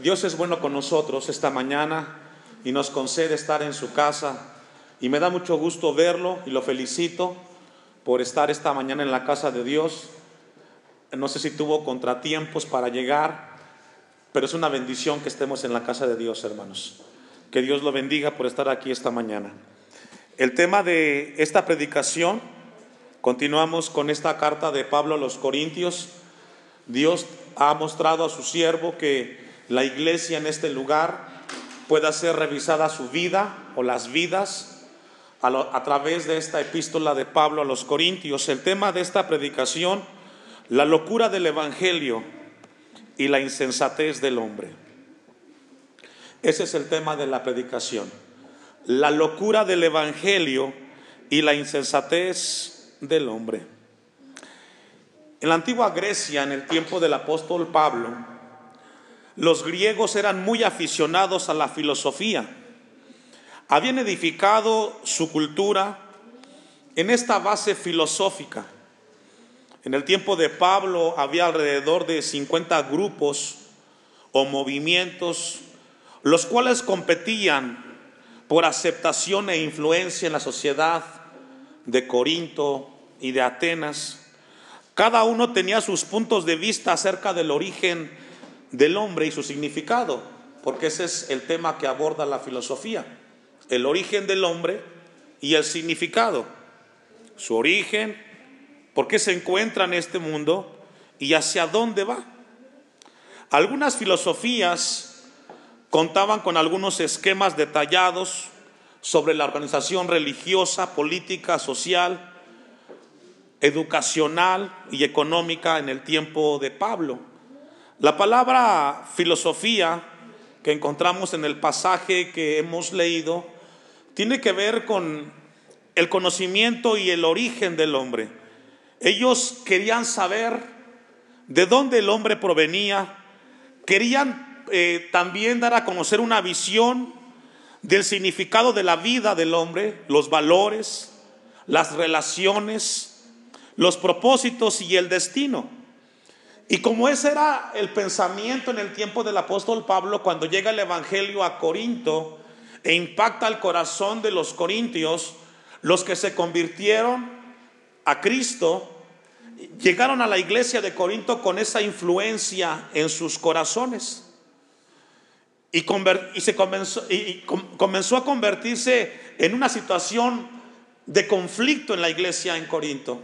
Dios es bueno con nosotros esta mañana y nos concede estar en su casa. Y me da mucho gusto verlo y lo felicito por estar esta mañana en la casa de Dios. No sé si tuvo contratiempos para llegar, pero es una bendición que estemos en la casa de Dios, hermanos. Que Dios lo bendiga por estar aquí esta mañana. El tema de esta predicación, continuamos con esta carta de Pablo a los Corintios. Dios ha mostrado a su siervo que la iglesia en este lugar pueda ser revisada su vida o las vidas a, través de esta epístola de Pablo a los Corintios. El tema de esta predicación, la locura del Evangelio y la insensatez del hombre. Ese es el tema de la predicación. La locura del Evangelio y la insensatez del hombre. En la antigua Grecia, en el tiempo del apóstol Pablo, los griegos eran muy aficionados a la filosofía. Habían edificado su cultura en esta base filosófica. En el tiempo de Pablo había alrededor de 50 grupos o movimientos, los cuales competían por aceptación e influencia en la sociedad de Corinto y de Atenas. Cada uno tenía sus puntos de vista acerca del origen del hombre y su significado, porque ese es el tema que aborda la filosofía, el origen del hombre y el significado, su origen, por qué se encuentra en este mundo y hacia dónde va. Algunas filosofías contaban con algunos esquemas detallados sobre la organización religiosa, política, social, educacional y económica en el tiempo de Pablo. La palabra filosofía que encontramos en el pasaje que hemos leído tiene que ver con el conocimiento y el origen del hombre. Ellos querían saber de dónde el hombre provenía, querían eh, también dar a conocer una visión del significado de la vida del hombre, los valores, las relaciones, los propósitos y el destino. Y como ese era el pensamiento en el tiempo del apóstol Pablo, cuando llega el Evangelio a Corinto e impacta el corazón de los corintios, los que se convirtieron a Cristo, llegaron a la iglesia de Corinto con esa influencia en sus corazones. Y, se y comenzó a convertirse en una situación de conflicto en la iglesia en Corinto.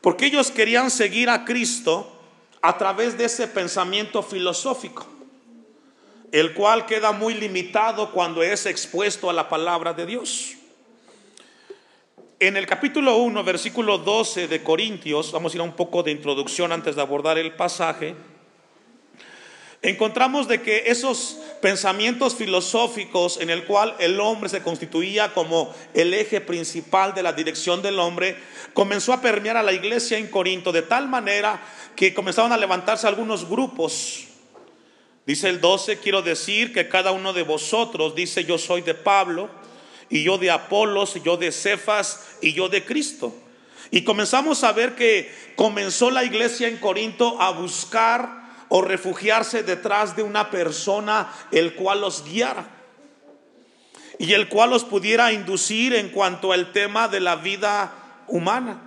Porque ellos querían seguir a Cristo a través de ese pensamiento filosófico, el cual queda muy limitado cuando es expuesto a la palabra de Dios. En el capítulo 1, versículo 12 de Corintios, vamos a ir a un poco de introducción antes de abordar el pasaje, encontramos de que esos pensamientos filosóficos en el cual el hombre se constituía como el eje principal de la dirección del hombre, comenzó a permear a la iglesia en Corinto de tal manera que comenzaron a levantarse algunos grupos. Dice el 12, quiero decir que cada uno de vosotros dice yo soy de Pablo, y yo de Apolos, y yo de Cefas, y yo de Cristo. Y comenzamos a ver que comenzó la iglesia en Corinto a buscar o refugiarse detrás de una persona el cual los guiara y el cual los pudiera inducir en cuanto al tema de la vida humana.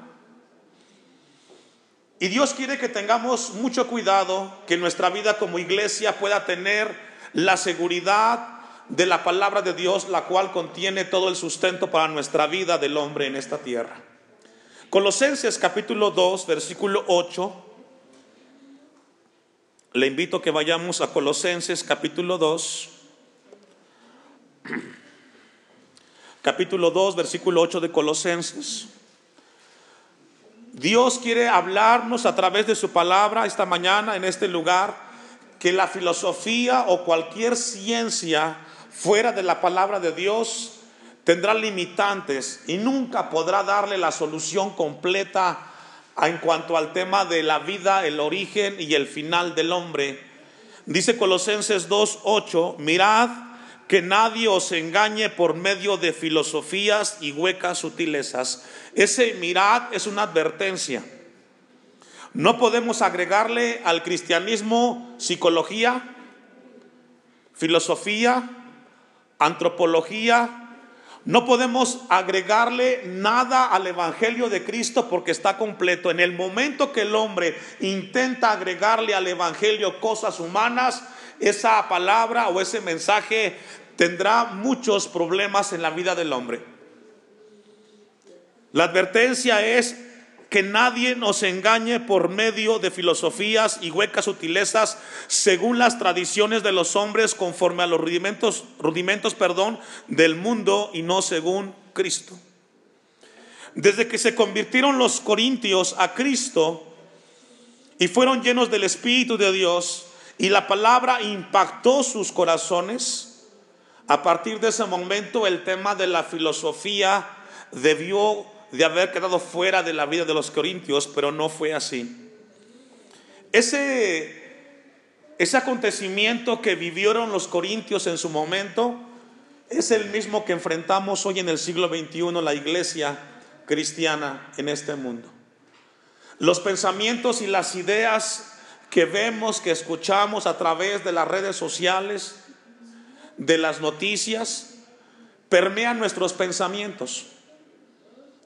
Y Dios quiere que tengamos mucho cuidado, que nuestra vida como iglesia pueda tener la seguridad de la palabra de Dios, la cual contiene todo el sustento para nuestra vida del hombre en esta tierra. Colosenses capítulo 2, versículo 8 le invito a que vayamos a Colosenses capítulo 2. Capítulo 2, versículo 8 de Colosenses. Dios quiere hablarnos a través de su palabra esta mañana en este lugar que la filosofía o cualquier ciencia fuera de la palabra de Dios tendrá limitantes y nunca podrá darle la solución completa en cuanto al tema de la vida, el origen y el final del hombre. Dice Colosenses 2.8, mirad que nadie os engañe por medio de filosofías y huecas sutilezas. Ese mirad es una advertencia. No podemos agregarle al cristianismo psicología, filosofía, antropología, no podemos agregarle nada al Evangelio de Cristo porque está completo. En el momento que el hombre intenta agregarle al Evangelio cosas humanas, esa palabra o ese mensaje tendrá muchos problemas en la vida del hombre. La advertencia es que nadie nos engañe por medio de filosofías y huecas sutilezas según las tradiciones de los hombres conforme a los rudimentos, rudimentos perdón, del mundo y no según Cristo. Desde que se convirtieron los corintios a Cristo y fueron llenos del Espíritu de Dios y la palabra impactó sus corazones, a partir de ese momento el tema de la filosofía debió de haber quedado fuera de la vida de los corintios, pero no fue así. Ese, ese acontecimiento que vivieron los corintios en su momento es el mismo que enfrentamos hoy en el siglo XXI la iglesia cristiana en este mundo. Los pensamientos y las ideas que vemos, que escuchamos a través de las redes sociales, de las noticias, permean nuestros pensamientos.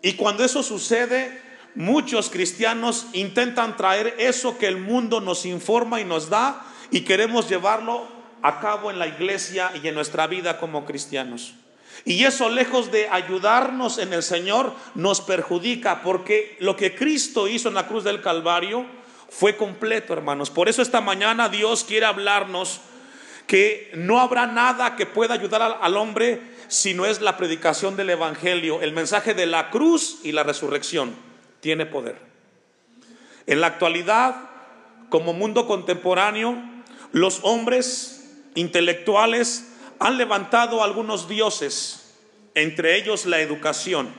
Y cuando eso sucede, muchos cristianos intentan traer eso que el mundo nos informa y nos da y queremos llevarlo a cabo en la iglesia y en nuestra vida como cristianos. Y eso lejos de ayudarnos en el Señor nos perjudica porque lo que Cristo hizo en la cruz del Calvario fue completo, hermanos. Por eso esta mañana Dios quiere hablarnos que no habrá nada que pueda ayudar al, hombre si no es la predicación del Evangelio, el mensaje de la cruz y la resurrección, tiene poder. En la actualidad, como mundo contemporáneo, los hombres intelectuales han levantado algunos dioses, entre ellos la educación,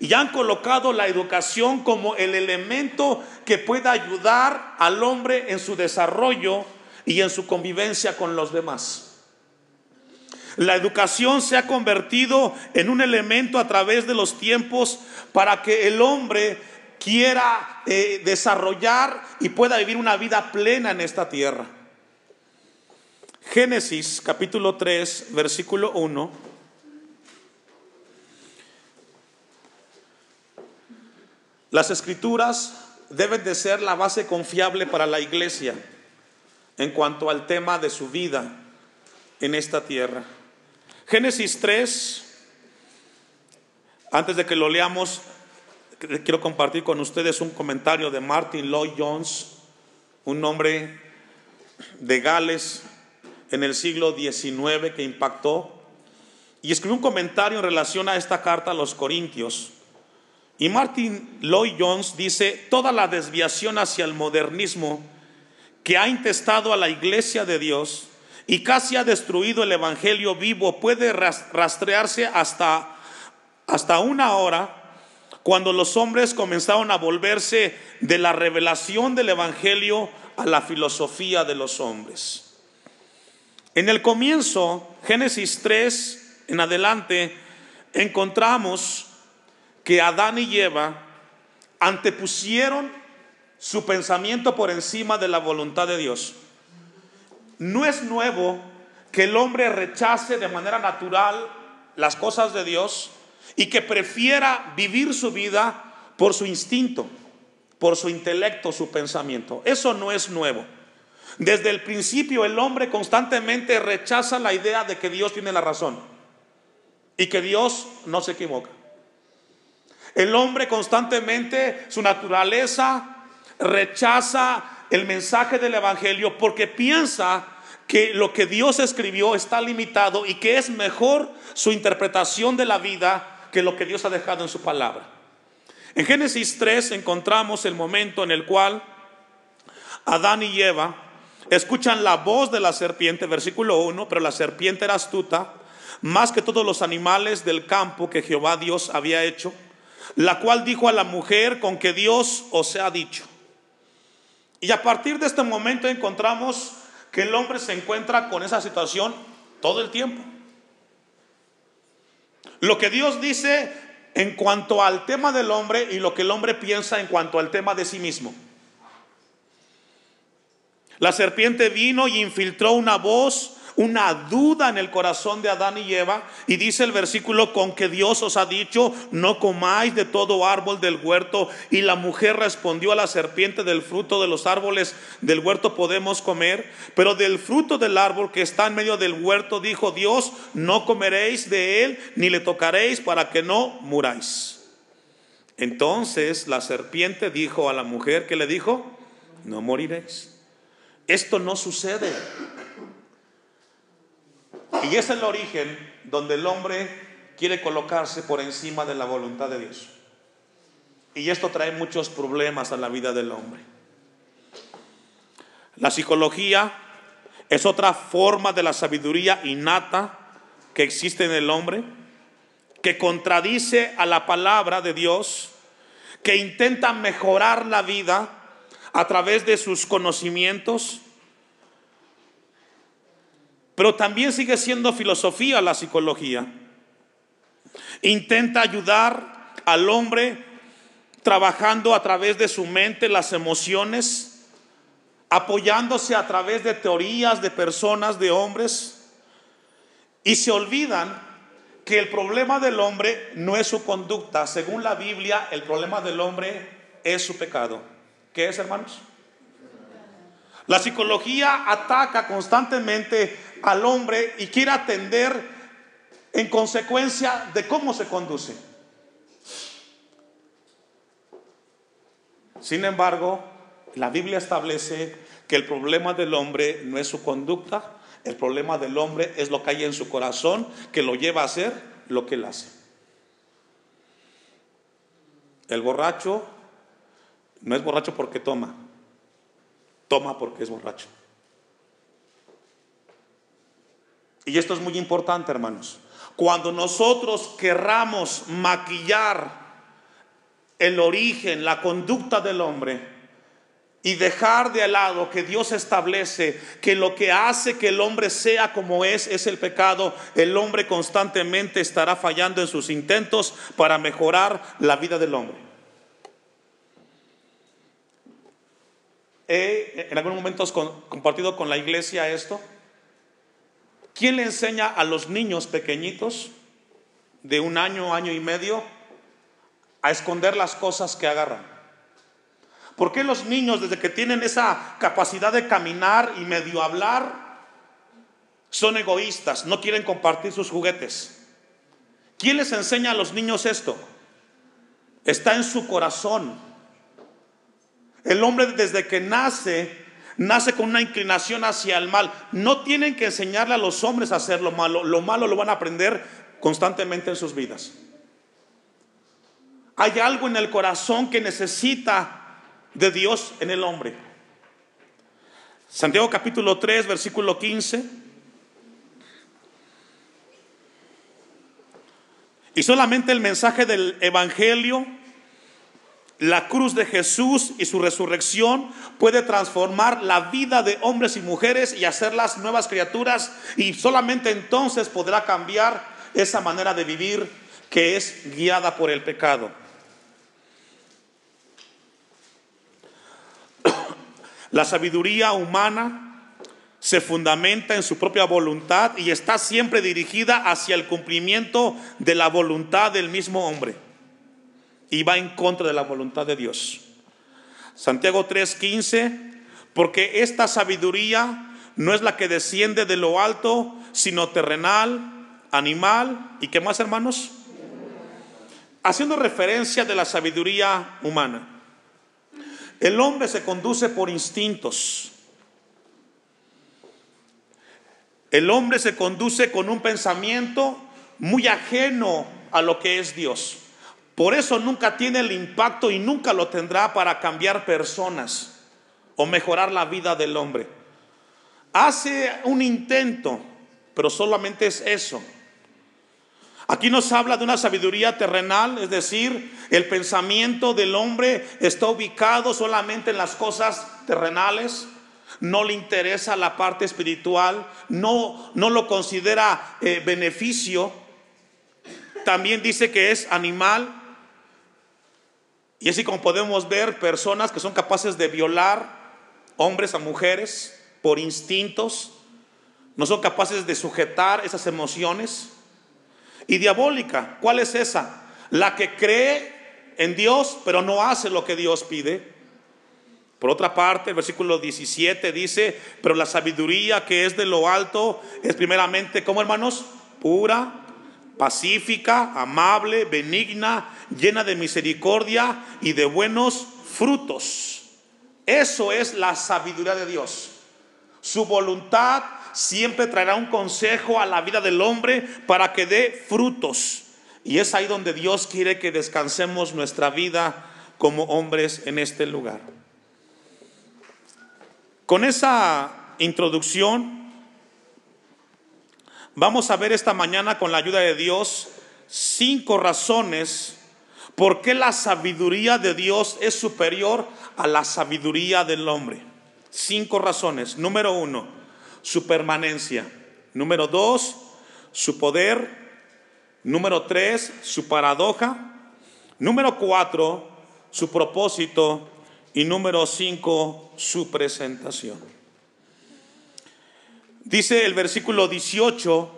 y han colocado la educación como el elemento que pueda ayudar al hombre en su desarrollo y en su convivencia con los demás. La educación se ha convertido en un elemento a través de los tiempos para que el hombre quiera eh, desarrollar y pueda vivir una vida plena en esta tierra. Génesis capítulo 3, versículo 1. Las escrituras deben de ser la base confiable para la iglesia en cuanto al tema de su vida en esta tierra. Génesis 3, antes de que lo leamos, quiero compartir con ustedes un comentario de Martin Lloyd Jones, un hombre de Gales en el siglo XIX que impactó, y escribió un comentario en relación a esta carta a los Corintios. Y Martin Lloyd Jones dice, toda la desviación hacia el modernismo que ha intestado a la iglesia de Dios y casi ha destruido el Evangelio vivo, puede rastrearse hasta, hasta una hora cuando los hombres comenzaron a volverse de la revelación del Evangelio a la filosofía de los hombres. En el comienzo, Génesis 3 en adelante, encontramos que Adán y Eva antepusieron su pensamiento por encima de la voluntad de Dios. No es nuevo que el hombre rechace de manera natural las cosas de Dios y que prefiera vivir su vida por su instinto, por su intelecto, su pensamiento. Eso no es nuevo. Desde el principio el hombre constantemente rechaza la idea de que Dios tiene la razón y que Dios no se equivoca. El hombre constantemente, su naturaleza, rechaza el mensaje del Evangelio porque piensa que lo que Dios escribió está limitado y que es mejor su interpretación de la vida que lo que Dios ha dejado en su palabra. En Génesis 3 encontramos el momento en el cual Adán y Eva escuchan la voz de la serpiente, versículo 1, pero la serpiente era astuta, más que todos los animales del campo que Jehová Dios había hecho, la cual dijo a la mujer con que Dios os ha dicho y a partir de este momento encontramos que el hombre se encuentra con esa situación todo el tiempo. Lo que Dios dice en cuanto al tema del hombre y lo que el hombre piensa en cuanto al tema de sí mismo. La serpiente vino y infiltró una voz, una duda en el corazón de Adán y Eva. Y dice el versículo con que Dios os ha dicho, no comáis de todo árbol del huerto. Y la mujer respondió a la serpiente, del fruto de los árboles del huerto podemos comer, pero del fruto del árbol que está en medio del huerto, dijo Dios, no comeréis de él, ni le tocaréis para que no muráis. Entonces la serpiente dijo a la mujer que le dijo, no moriréis. Esto no sucede. Y es el origen donde el hombre quiere colocarse por encima de la voluntad de Dios. Y esto trae muchos problemas a la vida del hombre. La psicología es otra forma de la sabiduría innata que existe en el hombre, que contradice a la palabra de Dios, que intenta mejorar la vida a través de sus conocimientos, pero también sigue siendo filosofía la psicología. Intenta ayudar al hombre trabajando a través de su mente las emociones, apoyándose a través de teorías de personas, de hombres, y se olvidan que el problema del hombre no es su conducta. Según la Biblia, el problema del hombre es su pecado. ¿Qué es, hermanos? La psicología ataca constantemente al hombre y quiere atender en consecuencia de cómo se conduce. Sin embargo, la Biblia establece que el problema del hombre no es su conducta, el problema del hombre es lo que hay en su corazón que lo lleva a hacer lo que él hace. El borracho no es borracho porque toma, toma porque es borracho. Y esto es muy importante, hermanos. Cuando nosotros querramos maquillar el origen, la conducta del hombre, y dejar de lado que Dios establece que lo que hace que el hombre sea como es es el pecado, el hombre constantemente estará fallando en sus intentos para mejorar la vida del hombre. he en algunos momentos compartido con la iglesia esto. ¿Quién le enseña a los niños pequeñitos de un año, año y medio, a esconder las cosas que agarran? ¿Por qué los niños, desde que tienen esa capacidad de caminar y medio hablar, son egoístas, no quieren compartir sus juguetes? ¿Quién les enseña a los niños esto? Está en su corazón. El hombre desde que nace, nace con una inclinación hacia el mal. No tienen que enseñarle a los hombres a hacer lo malo. Lo malo lo van a aprender constantemente en sus vidas. Hay algo en el corazón que necesita de Dios en el hombre. Santiago capítulo 3, versículo 15. Y solamente el mensaje del Evangelio la cruz de Jesús y su resurrección puede transformar la vida de hombres y mujeres y hacerlas nuevas criaturas y solamente entonces podrá cambiar esa manera de vivir que es guiada por el pecado. La sabiduría humana se fundamenta en su propia voluntad y está siempre dirigida hacia el cumplimiento de la voluntad del mismo hombre y va en contra de la voluntad de Dios. Santiago 3:15, porque esta sabiduría no es la que desciende de lo alto, sino terrenal, animal y qué más hermanos? Haciendo referencia de la sabiduría humana. El hombre se conduce por instintos. El hombre se conduce con un pensamiento muy ajeno a lo que es Dios. Por eso nunca tiene el impacto y nunca lo tendrá para cambiar personas o mejorar la vida del hombre. Hace un intento, pero solamente es eso. Aquí nos habla de una sabiduría terrenal, es decir, el pensamiento del hombre está ubicado solamente en las cosas terrenales, no le interesa la parte espiritual, no, no lo considera eh, beneficio. También dice que es animal, y así como podemos ver personas que son capaces de violar hombres a mujeres por instintos, no son capaces de sujetar esas emociones. Y diabólica, ¿cuál es esa? La que cree en Dios, pero no hace lo que Dios pide. Por otra parte, el versículo 17 dice, pero la sabiduría que es de lo alto es primeramente, ¿cómo hermanos? Pura, pacífica, amable, benigna, llena de misericordia y de buenos frutos. Eso es la sabiduría de Dios. Su voluntad siempre traerá un consejo a la vida del hombre para que dé frutos. Y es ahí donde Dios quiere que descansemos nuestra vida como hombres en este lugar. Con esa introducción, vamos a ver esta mañana con la ayuda de Dios cinco razones por qué la sabiduría de Dios es superior a la sabiduría del hombre. Cinco razones. Número uno, su permanencia. Número dos, su poder. Número tres, su paradoja. Número cuatro, su propósito. Y número cinco, su presentación. Dice el versículo 18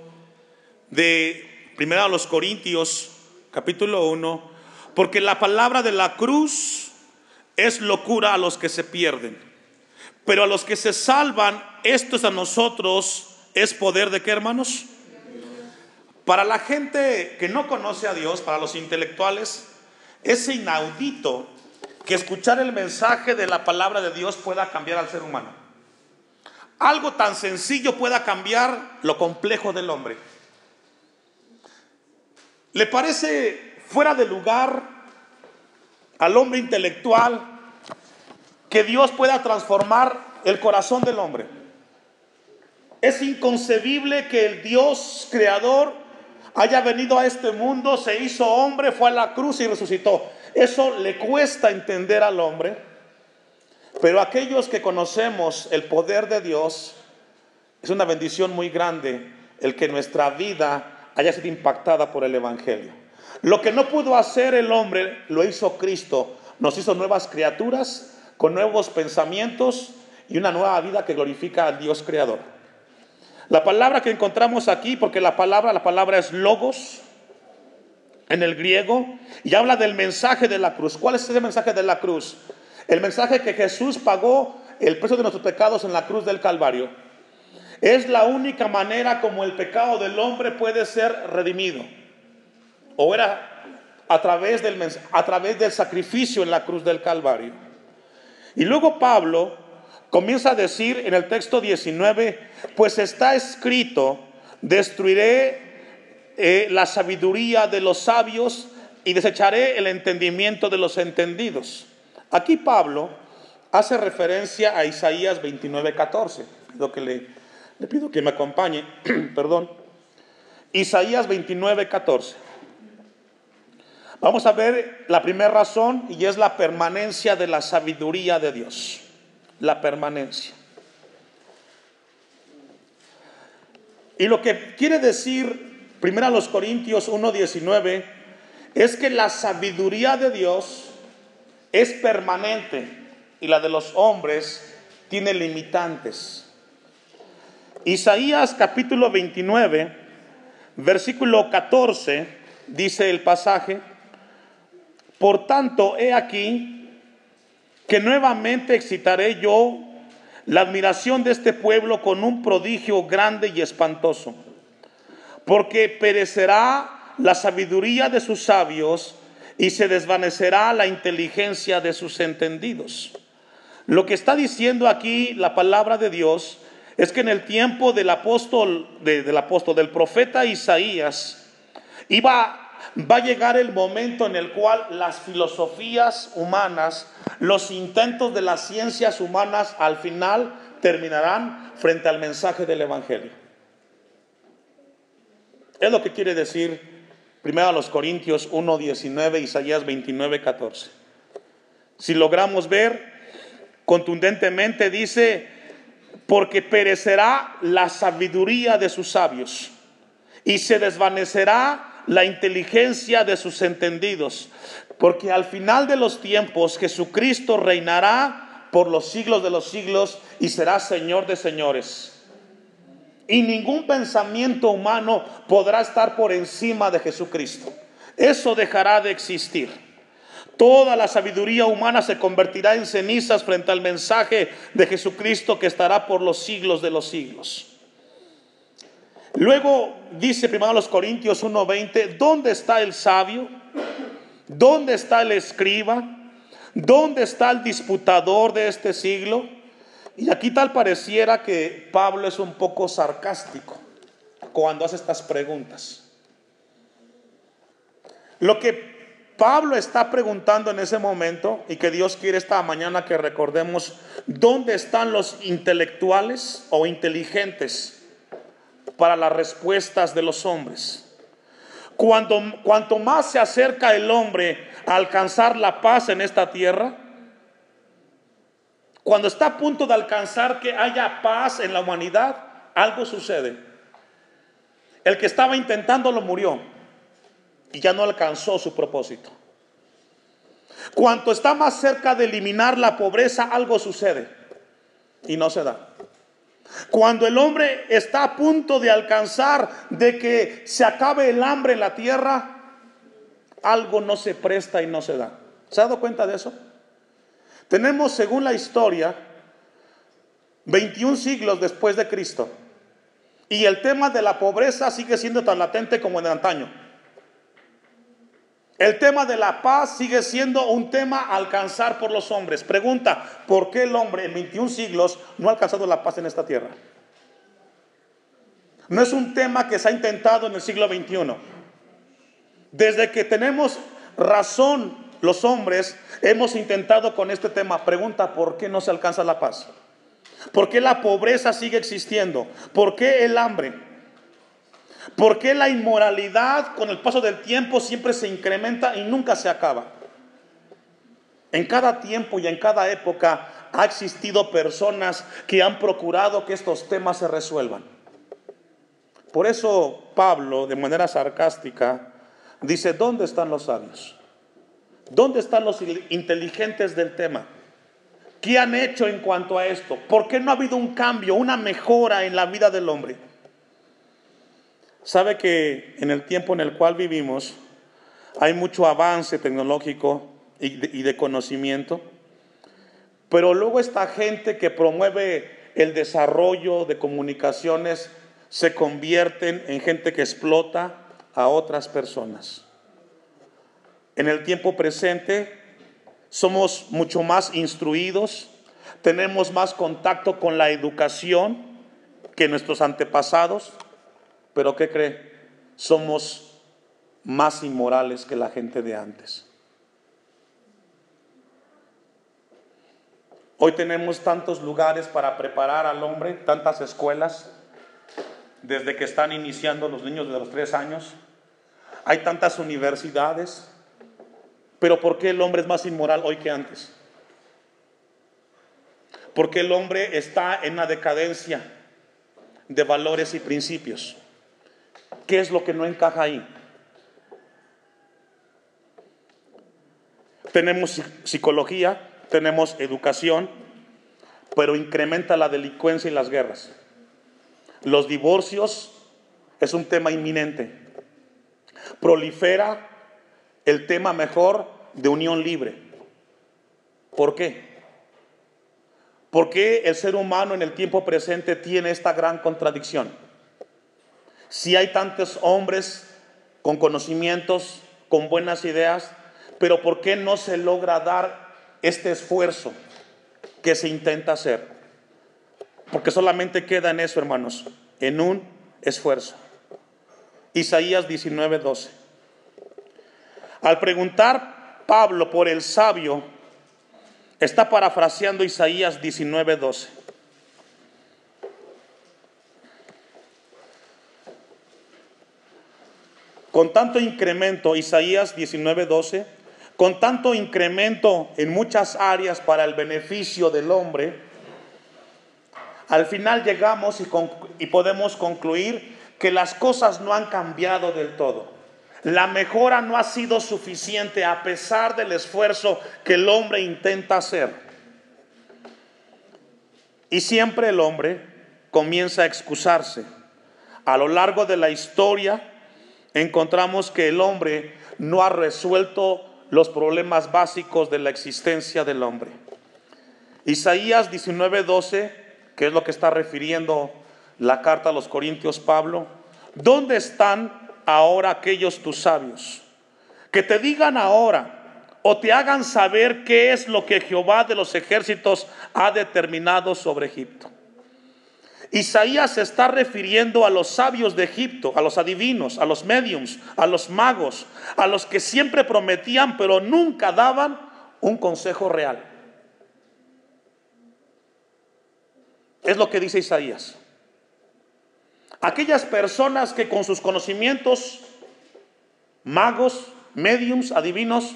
de 1 los Corintios, capítulo 1, porque la palabra de la cruz es locura a los que se pierden, pero a los que se salvan, esto es a nosotros, es poder de qué hermanos? Para la gente que no conoce a Dios, para los intelectuales, es inaudito que escuchar el mensaje de la palabra de Dios pueda cambiar al ser humano. Algo tan sencillo pueda cambiar lo complejo del hombre. ¿Le parece fuera de lugar al hombre intelectual que Dios pueda transformar el corazón del hombre? Es inconcebible que el Dios creador haya venido a este mundo, se hizo hombre, fue a la cruz y resucitó. Eso le cuesta entender al hombre, pero aquellos que conocemos el poder de Dios, es una bendición muy grande el que nuestra vida haya sido impactada por el Evangelio. Lo que no pudo hacer el hombre, lo hizo Cristo. Nos hizo nuevas criaturas, con nuevos pensamientos y una nueva vida que glorifica al Dios creador. La palabra que encontramos aquí, porque la palabra, la palabra es logos, en el griego y habla del mensaje de la cruz. ¿Cuál es ese mensaje de la cruz? El mensaje que Jesús pagó el precio de nuestros pecados en la cruz del Calvario. Es la única manera como el pecado del hombre puede ser redimido. O era a través del, a través del sacrificio en la cruz del Calvario. Y luego Pablo comienza a decir en el texto 19, pues está escrito, destruiré eh, la sabiduría de los sabios y desecharé el entendimiento de los entendidos. Aquí Pablo hace referencia a Isaías 29, 14. Lo que le, le pido que me acompañe, perdón. Isaías 29, 14. Vamos a ver la primera razón y es la permanencia de la sabiduría de Dios. La permanencia. Y lo que quiere decir Primera los Corintios 1:19 es que la sabiduría de Dios es permanente y la de los hombres tiene limitantes. Isaías capítulo 29, versículo 14, dice el pasaje, por tanto, he aquí que nuevamente excitaré yo la admiración de este pueblo con un prodigio grande y espantoso porque perecerá la sabiduría de sus sabios y se desvanecerá la inteligencia de sus entendidos. Lo que está diciendo aquí la palabra de Dios es que en el tiempo del apóstol, del del profeta Isaías, iba, va a llegar el momento en el cual las filosofías humanas, los intentos de las ciencias humanas al final terminarán frente al mensaje del Evangelio. Es lo que quiere decir primero a los Corintios 1, 19, Isaías 29, 14. Si logramos ver, contundentemente dice, porque perecerá la sabiduría de sus sabios y se desvanecerá la inteligencia de sus entendidos, porque al final de los tiempos Jesucristo reinará por los siglos de los siglos y será Señor de señores. Y ningún pensamiento humano podrá estar por encima de Jesucristo. Eso dejará de existir. Toda la sabiduría humana se convertirá en cenizas frente al mensaje de Jesucristo que estará por los siglos de los siglos. Luego dice primero los Corintios 1:20, ¿dónde está el sabio? ¿Dónde está el escriba? ¿Dónde está el disputador de este siglo? Y aquí tal pareciera que Pablo es un poco sarcástico cuando hace estas preguntas. Lo que Pablo está preguntando en ese momento y que Dios quiere esta mañana que recordemos, ¿dónde están los intelectuales o inteligentes para las respuestas de los hombres? Cuando, cuanto más se acerca el hombre a alcanzar la paz en esta tierra, cuando está a punto de alcanzar que haya paz en la humanidad, algo sucede. El que estaba intentándolo murió y ya no alcanzó su propósito. Cuanto está más cerca de eliminar la pobreza, algo sucede y no se da. Cuando el hombre está a punto de alcanzar de que se acabe el hambre en la tierra, algo no se presta y no se da. ¿Se ha dado cuenta de eso? Tenemos, según la historia, 21 siglos después de Cristo. Y el tema de la pobreza sigue siendo tan latente como en antaño. El tema de la paz sigue siendo un tema a alcanzar por los hombres. Pregunta, ¿por qué el hombre en 21 siglos no ha alcanzado la paz en esta tierra? No es un tema que se ha intentado en el siglo XXI. Desde que tenemos razón los hombres, hemos intentado con este tema. Pregunta, ¿por qué no se alcanza la paz? ¿Por qué la pobreza sigue existiendo? ¿Por qué el hambre? ¿Por qué la inmoralidad con el paso del tiempo siempre se incrementa y nunca se acaba? En cada tiempo y en cada época ha existido personas que han procurado que estos temas se resuelvan. Por eso Pablo, de manera sarcástica, dice, ¿dónde están los sabios? ¿Dónde están los inteligentes del tema? ¿Qué han hecho en cuanto a esto? ¿Por qué no ha habido un cambio, una mejora en la vida del hombre? Sabe que en el tiempo en el cual vivimos hay mucho avance tecnológico y de, conocimiento, pero luego esta gente que promueve el desarrollo de comunicaciones se convierten en gente que explota a otras personas. En el tiempo presente somos mucho más instruidos, tenemos más contacto con la educación que nuestros antepasados. Pero ¿qué cree? Somos más inmorales que la gente de antes. Hoy tenemos tantos lugares para preparar al hombre, tantas escuelas, desde que están iniciando los niños de los tres años. Hay tantas universidades, pero ¿por qué el hombre es más inmoral hoy que antes? Porque el hombre está en una decadencia de valores y principios. ¿Qué es lo que no encaja ahí? Tenemos psicología, tenemos educación, pero incrementa la delincuencia y las guerras. Los divorcios es un tema inminente. Prolifera el tema mejor de unión libre. ¿Por qué? ¿Por qué el ser humano en el tiempo presente tiene esta gran contradicción? Si hay tantos hombres con conocimientos, con buenas ideas, pero ¿por qué no se logra dar este esfuerzo que se intenta hacer? Porque solamente queda en eso, hermanos, en un esfuerzo. Isaías 19:12. Al preguntar Pablo por el sabio, está parafraseando Isaías 19:12. Con tanto incremento, Isaías 19:12, con tanto incremento en muchas áreas para el beneficio del hombre, al final llegamos y, y podemos concluir que las cosas no han cambiado del todo. La mejora no ha sido suficiente a pesar del esfuerzo que el hombre intenta hacer. Y siempre el hombre comienza a excusarse a lo largo de la historia encontramos que el hombre no ha resuelto los problemas básicos de la existencia del hombre. Isaías 19:12, que es lo que está refiriendo la carta a los Corintios Pablo, ¿dónde están ahora aquellos tus sabios? Que te digan ahora o te hagan saber qué es lo que Jehová de los ejércitos ha determinado sobre Egipto. Isaías se está refiriendo a los sabios de Egipto, a los adivinos, a los mediums, a los magos, a los que siempre prometían pero nunca daban un consejo real. Es lo que dice Isaías. Aquellas personas que con sus conocimientos, magos, mediums, adivinos,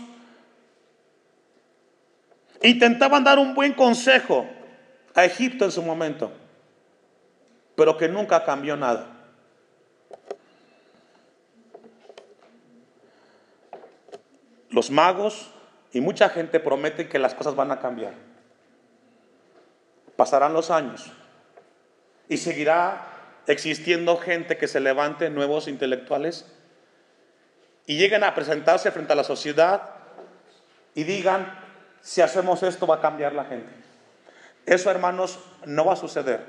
intentaban dar un buen consejo a Egipto en su momento pero que nunca cambió nada. Los magos y mucha gente prometen que las cosas van a cambiar. Pasarán los años y seguirá existiendo gente que se levante, nuevos intelectuales, y lleguen a presentarse frente a la sociedad y digan, si hacemos esto va a cambiar la gente. Eso, hermanos, no va a suceder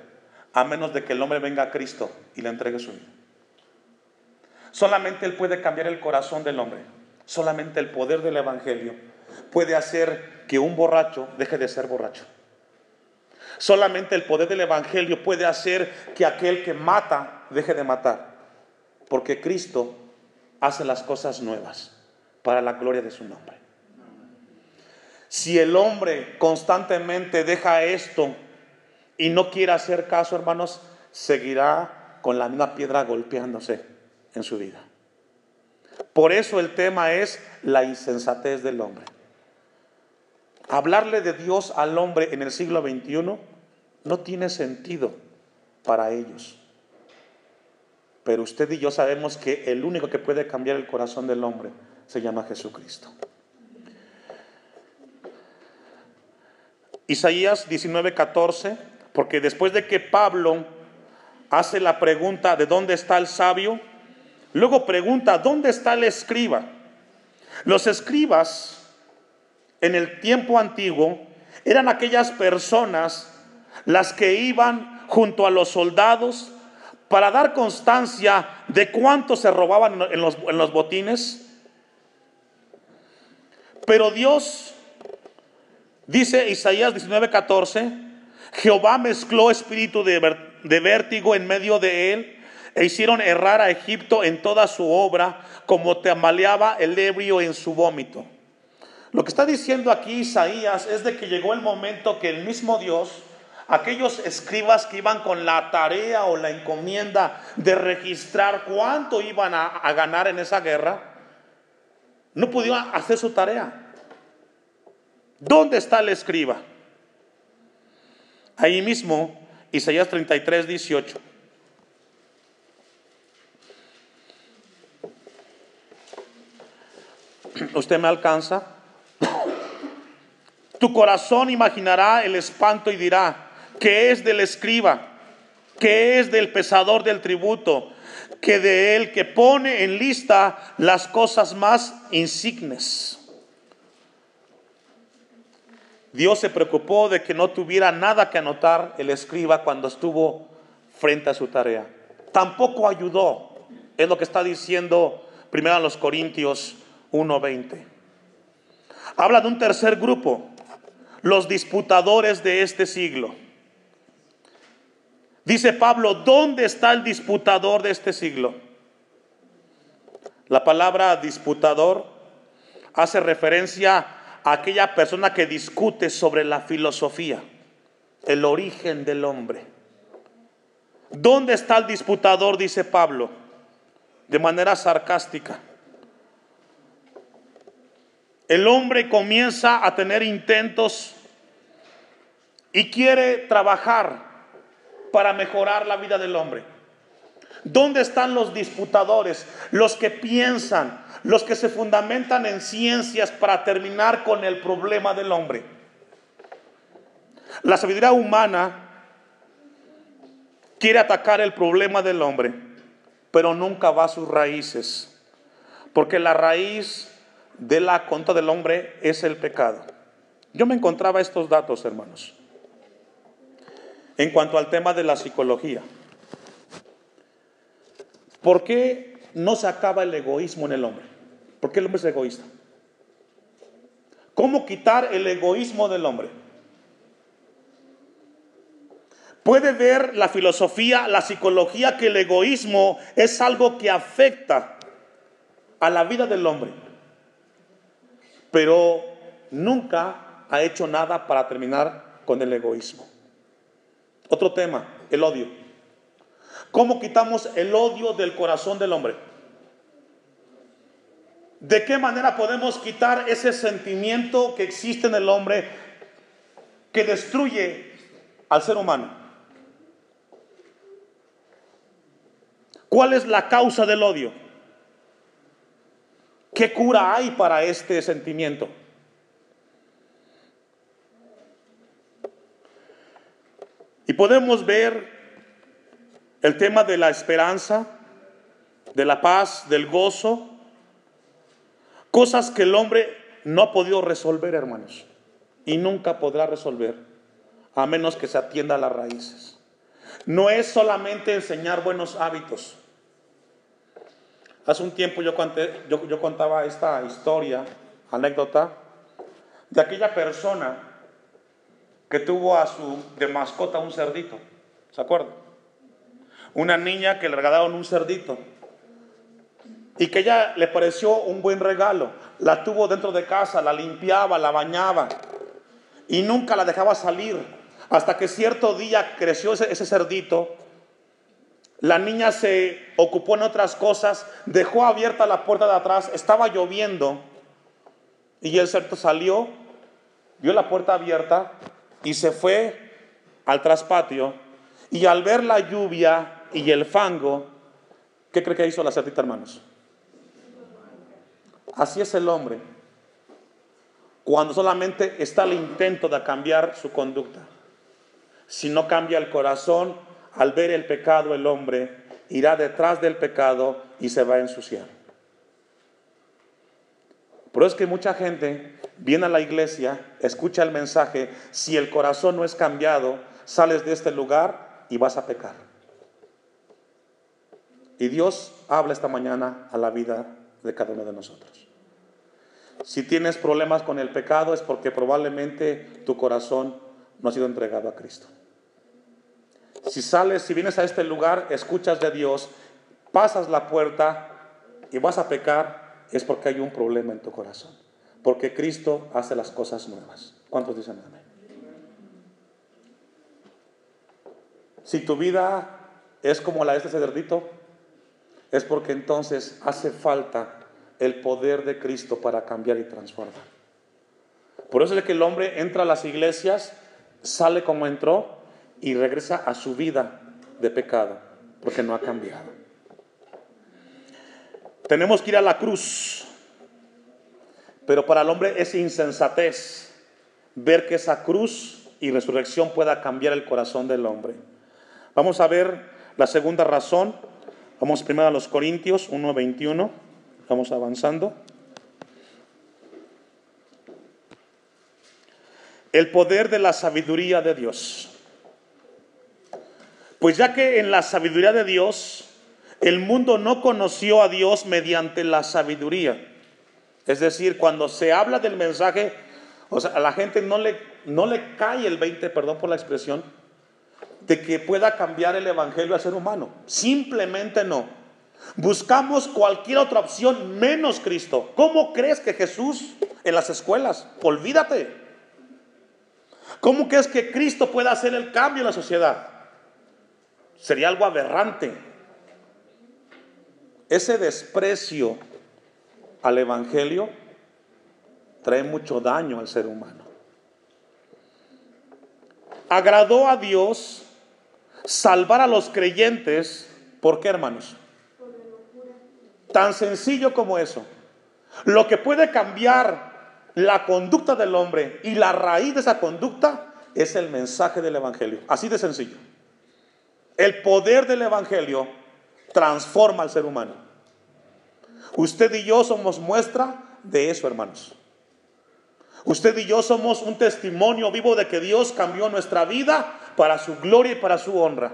a menos de que el hombre venga a Cristo y le entregue su vida. Solamente Él puede cambiar el corazón del hombre. Solamente el poder del Evangelio puede hacer que un borracho deje de ser borracho. Solamente el poder del Evangelio puede hacer que aquel que mata deje de matar. Porque Cristo hace las cosas nuevas para la gloria de su nombre. Si el hombre constantemente deja esto y no quiere hacer caso, hermanos, seguirá con la misma piedra golpeándose en su vida. Por eso el tema es la insensatez del hombre. Hablarle de Dios al hombre en el siglo XXI no tiene sentido para ellos. Pero usted y yo sabemos que el único que puede cambiar el corazón del hombre se llama Jesucristo. Isaías 19:14 porque después de que Pablo hace la pregunta de dónde está el sabio, luego pregunta, ¿dónde está el escriba? Los escribas en el tiempo antiguo eran aquellas personas las que iban junto a los soldados para dar constancia de cuánto se robaban en los, en los botines. Pero Dios, dice Isaías 19:14, Jehová mezcló espíritu de, vértigo en medio de él e hicieron errar a Egipto en toda su obra, como tambaleaba el ebrio en su vómito. Lo que está diciendo aquí Isaías es de que llegó el momento que el mismo Dios, aquellos escribas que iban con la tarea o la encomienda de registrar cuánto iban a, ganar en esa guerra, no pudieron hacer su tarea. ¿Dónde está el escriba? Ahí mismo, Isaías 33, 18. ¿Usted me alcanza? Tu corazón imaginará el espanto y dirá, ¿qué es del escriba? ¿Qué es del pesador del tributo? Que de él que pone en lista las cosas más insignes. Dios se preocupó de que no tuviera nada que anotar el escriba cuando estuvo frente a su tarea. Tampoco ayudó. Es lo que está diciendo primero a los Corintios 1:20. Habla de un tercer grupo, los disputadores de este siglo. Dice Pablo, ¿dónde está el disputador de este siglo? La palabra disputador hace referencia aquella persona que discute sobre la filosofía, el origen del hombre. ¿Dónde está el disputador? Dice Pablo, de manera sarcástica. El hombre comienza a tener intentos y quiere trabajar para mejorar la vida del hombre. ¿Dónde están los disputadores? Los que piensan, los que se fundamentan en ciencias para terminar con el problema del hombre. La sabiduría humana quiere atacar el problema del hombre pero nunca va a sus raíces. Porque la raíz de la conta del hombre es el pecado. Yo me encontraba estos datos, hermanos, en cuanto al tema de la psicología. ¿Por qué no se acaba el egoísmo en el hombre? ¿Por qué el hombre es egoísta? ¿Cómo quitar el egoísmo del hombre? Puede ver la filosofía, la psicología, que el egoísmo es algo que afecta a la vida del hombre, pero nunca ha hecho nada para terminar con el egoísmo. Otro tema, el odio. ¿Cómo quitamos el odio del corazón del hombre? ¿De qué manera podemos quitar ese sentimiento que existe en el hombre que destruye al ser humano? ¿Cuál es la causa del odio? ¿Qué cura hay para este sentimiento? Y podemos ver el tema de la esperanza, de la paz, del gozo, cosas que el hombre no ha podido resolver, hermanos, y nunca podrá resolver, a menos que se atienda a las raíces. No es solamente enseñar buenos hábitos, Hace un tiempo yo, yo, contaba esta historia, anécdota, de aquella persona que tuvo a su de mascota un cerdito. ¿Se acuerdan? Una niña que le regalaron un cerdito y que ella le pareció un buen regalo. La tuvo dentro de casa, la limpiaba, la bañaba y nunca la dejaba salir. Hasta que cierto día creció ese cerdito la niña se ocupó en otras cosas, dejó abierta la puerta de atrás, estaba lloviendo y el cerdo salió, vio la puerta abierta y se fue al traspatio y al ver la lluvia y el fango, ¿qué cree que hizo la cerdita, hermanos? Así es el hombre. Cuando solamente está el intento de cambiar su conducta. Si no cambia el corazón, al ver el pecado el hombre irá detrás del pecado y se va a ensuciar. Pero es que mucha gente viene a la iglesia, escucha el mensaje, si el corazón no es cambiado, sales de este lugar y vas a pecar. Y Dios habla esta mañana a la vida de cada uno de nosotros. Si tienes problemas con el pecado es porque probablemente tu corazón no ha sido entregado a Cristo. Si sales, si vienes a este lugar, escuchas de Dios, pasas la puerta y vas a pecar, es porque hay un problema en tu corazón. Porque Cristo hace las cosas nuevas. ¿Cuántos dicen amén? Si tu vida es como la de este cerdito, es porque entonces hace falta el poder de Cristo para cambiar y transformar. Por eso es que el hombre entra a las iglesias, sale como entró y regresa a su vida de pecado, porque no ha cambiado. Tenemos que ir a la cruz, pero para el hombre es insensatez ver que esa cruz y resurrección pueda cambiar el corazón del hombre. Vamos a ver la segunda razón. Vamos primero a los Corintios 1.21. Vamos avanzando. El poder de la sabiduría de Dios. Pues ya que en la sabiduría de Dios, el mundo no conoció a Dios mediante la sabiduría. Es decir, cuando se habla del mensaje, o sea, a la gente no le, no le cae el 20, perdón por la expresión, de que pueda cambiar el evangelio al ser humano. Simplemente no. Buscamos cualquier otra opción menos Cristo. ¿Cómo crees que Jesús en las escuelas? Olvídate. ¿Cómo crees que Cristo pueda hacer el cambio en la sociedad? Sería algo aberrante. Ese desprecio al Evangelio trae mucho daño al ser humano. Agradó a Dios salvar a los creyentes, ¿por qué hermanos? Tan sencillo como eso. Lo que puede cambiar la conducta del hombre y la raíz de esa conducta es el mensaje del Evangelio. Así de sencillo. El poder del Evangelio transforma al ser humano. Usted y yo somos muestra de eso, hermanos. Usted y yo somos un testimonio vivo de que Dios cambió nuestra vida para su gloria y para su honra.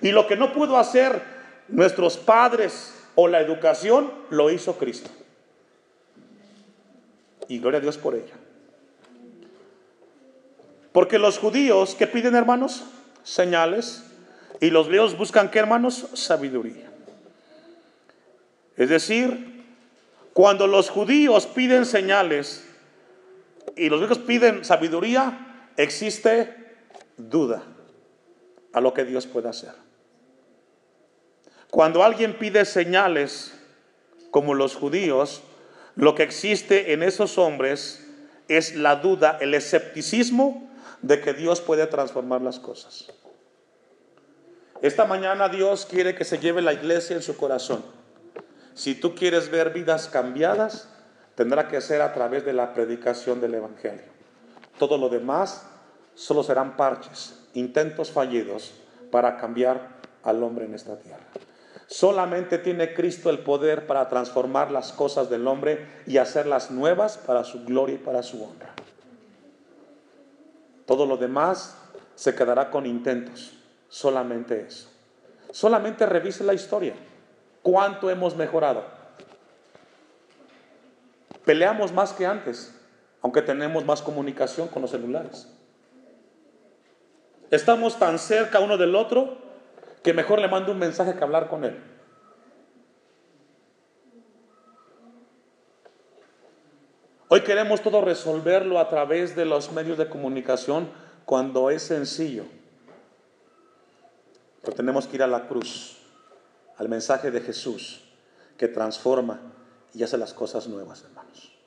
Y lo que no pudo hacer nuestros padres o la educación, lo hizo Cristo. Y gloria a Dios por ella. Porque los judíos, ¿qué piden hermanos? Señales. Y los griegos buscan, ¿qué hermanos? Sabiduría. Es decir, cuando los judíos piden señales y los griegos piden sabiduría, existe duda a lo que Dios puede hacer. Cuando alguien pide señales, como los judíos, lo que existe en esos hombres es la duda, el escepticismo de que Dios puede transformar las cosas. Esta mañana Dios quiere que se lleve la iglesia en su corazón. Si tú quieres ver vidas cambiadas, tendrá que ser a través de la predicación del Evangelio. Todo lo demás solo serán parches, intentos fallidos para cambiar al hombre en esta tierra. Solamente tiene Cristo el poder para transformar las cosas del hombre y hacerlas nuevas para su gloria y para su honra. Todo lo demás se quedará con intentos, solamente eso. Solamente revise la historia. ¿Cuánto hemos mejorado? Peleamos más que antes, aunque tenemos más comunicación con los celulares. Estamos tan cerca uno del otro que mejor le mando un mensaje que hablar con él. Hoy queremos todo resolverlo a través de los medios de comunicación cuando es sencillo. Pero tenemos que ir a la cruz, al mensaje de Jesús que transforma y hace las cosas nuevas, hermanos.